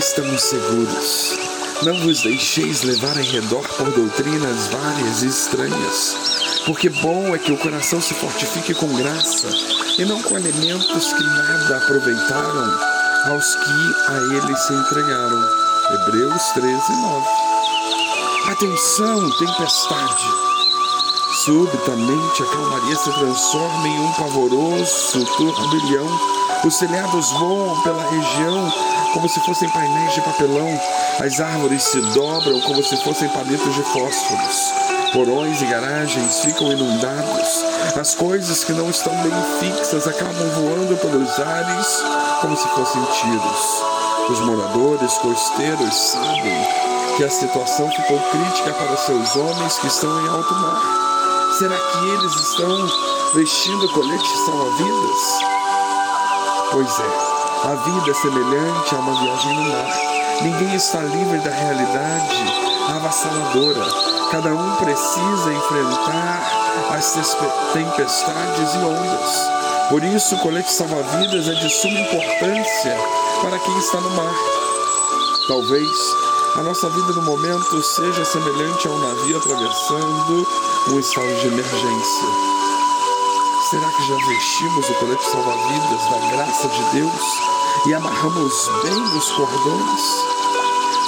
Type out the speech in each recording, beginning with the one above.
estamos seguros. Não vos deixeis levar em redor por doutrinas várias e estranhas, porque bom é que o coração se fortifique com graça e não com alimentos que nada aproveitaram aos que a ele se entregaram. Hebreus 13, 9. Atenção, tempestade! Subitamente a calmaria se transforma em um pavoroso turbilhão. Os telhados voam pela região como se fossem painéis de papelão. As árvores se dobram como se fossem palitos de fósforos. Porões e garagens ficam inundados. As coisas que não estão bem fixas acabam voando pelos ares como se fossem tiros. Os moradores costeiros sabem que a situação ficou crítica para seus homens que estão em alto mar. Será que eles estão vestindo coletes salva-vidas? Pois é. A vida é semelhante a uma viagem no mar. Ninguém está livre da realidade avassaladora. Cada um precisa enfrentar as tempestades e ondas. Por isso, o colete salva-vidas é de suma importância para quem está no mar. Talvez a nossa vida no momento seja semelhante a um navio atravessando um estado de emergência. Será que já vestimos o colete salva-vidas da graça de Deus e amarramos bem os cordões.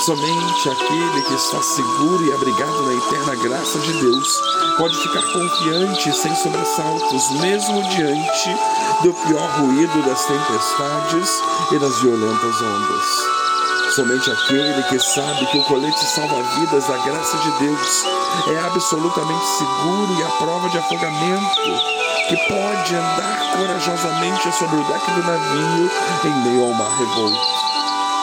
Somente aquele que está seguro e abrigado na eterna graça de Deus pode ficar confiante sem sobressaltos, mesmo diante do pior ruído das tempestades e das violentas ondas. Somente aquele que sabe que o colete salva-vidas da graça de Deus é absolutamente seguro e a prova de afogamento que pode andar corajosamente sobre o deck do navio em meio ao mar revolto.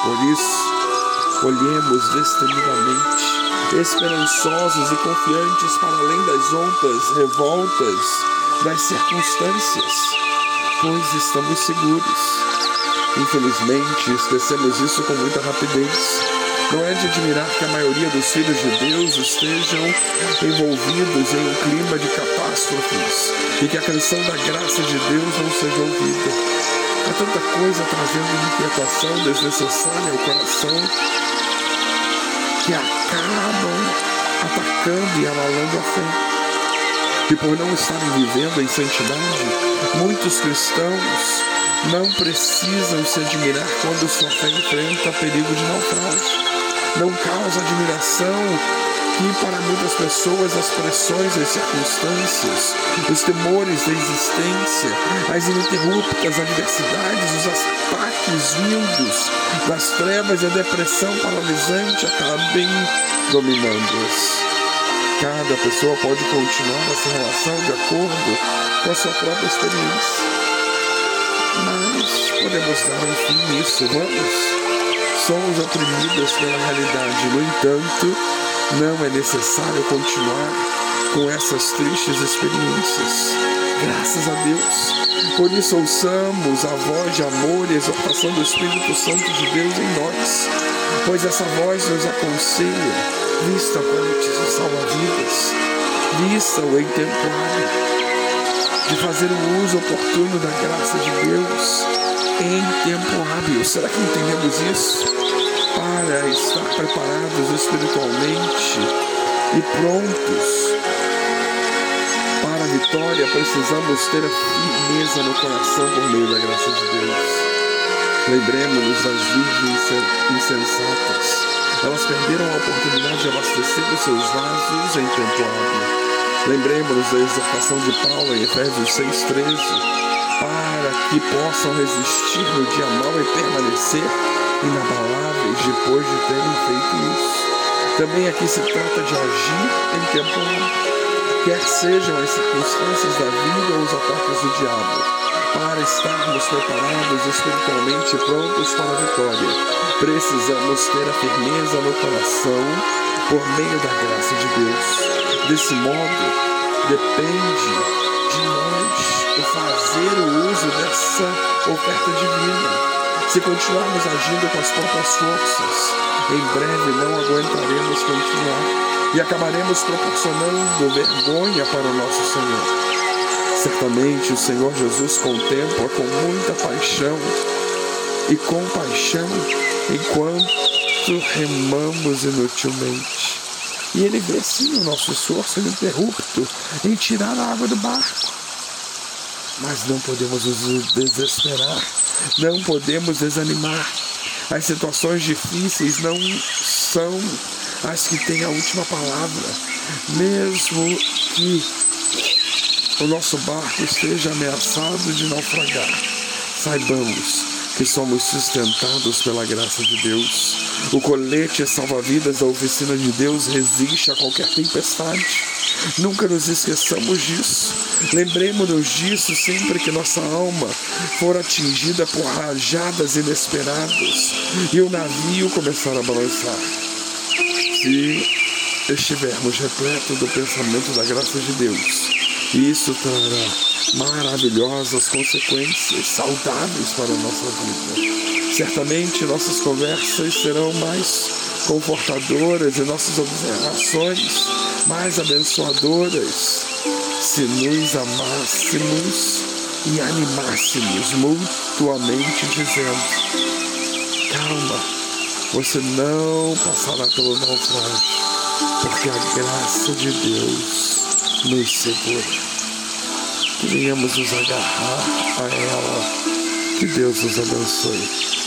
Por isso, olhemos destemidamente, esperançosos e confiantes para além das ondas revoltas das circunstâncias, pois estamos seguros. Infelizmente, esquecemos isso com muita rapidez. Não é de admirar que a maioria dos filhos de Deus estejam envolvidos em um clima de catástrofes e que a canção da graça de Deus não seja ouvida. Há tanta coisa trazendo inquietação desnecessária ao coração que acabam atacando e abalando a fé. E por não estarem vivendo em santidade, muitos cristãos não precisam se admirar quando sua fé enfrenta perigo de naufrágio não causa admiração que para muitas pessoas as pressões das circunstâncias, os temores da existência, as ininterruptas adversidades, os ataques vindos das trevas e a depressão paralisante acabem dominando-as. Cada pessoa pode continuar essa relação de acordo com a sua própria experiência. Mas podemos dar um fim nisso, vamos? somos oprimidas pela realidade. No entanto, não é necessário continuar com essas tristes experiências. Graças a Deus. Por isso, ouçamos a voz de amor e exortação do Espírito Santo de Deus em nós, pois essa voz nos aconselha, vista como te salva-vidas, vista-o em temporário, de fazer o uso oportuno da graça de Deus em tempo hábil. Será que entendemos isso? para estar preparados espiritualmente e prontos para a vitória, precisamos ter a firmeza no coração por meio da graça de Deus. Lembremos-nos das virgens insensatas. Elas perderam a oportunidade de abastecer os seus vasos em tempo hábil. Lembremos-nos da exortação de Paulo em Efésios 6,13 para que possam resistir no dia mau e permanecer inabaláveis depois de terem feito isso. Também aqui se trata de agir em tempo quer sejam as circunstâncias da vida ou os ataques do diabo, para estarmos preparados espiritualmente prontos para a vitória. Precisamos ter a firmeza no coração por meio da graça de Deus. Desse modo, depende de nós o fazer o uso dessa oferta divina se continuarmos agindo com as próprias forças, em breve não aguentaremos continuar e acabaremos proporcionando vergonha para o nosso Senhor. Certamente o Senhor Jesus contempla com muita paixão e compaixão enquanto remamos inutilmente. E ele vê sim o nosso esforço ininterrupto em tirar a água do barco. Mas não podemos nos desesperar, não podemos desanimar. As situações difíceis não são as que têm a última palavra, mesmo que o nosso barco esteja ameaçado de naufragar. Saibamos que somos sustentados pela graça de Deus. O colete salva-vidas da oficina de Deus resiste a qualquer tempestade. Nunca nos esqueçamos disso. Lembremos-nos disso sempre que nossa alma for atingida por rajadas inesperadas e o navio começar a balançar. Se estivermos repletos do pensamento da graça de Deus, isso trará maravilhosas consequências saudáveis para a nossa vida. Certamente nossas conversas serão mais confortadoras e nossas observações mais abençoadoras se nos amássemos e animássemos mutuamente, dizendo: Calma, você não passará pelo naufrágio, porque a graça de Deus nos segura que venhamos nos agarrar a ela. Que Deus nos abençoe.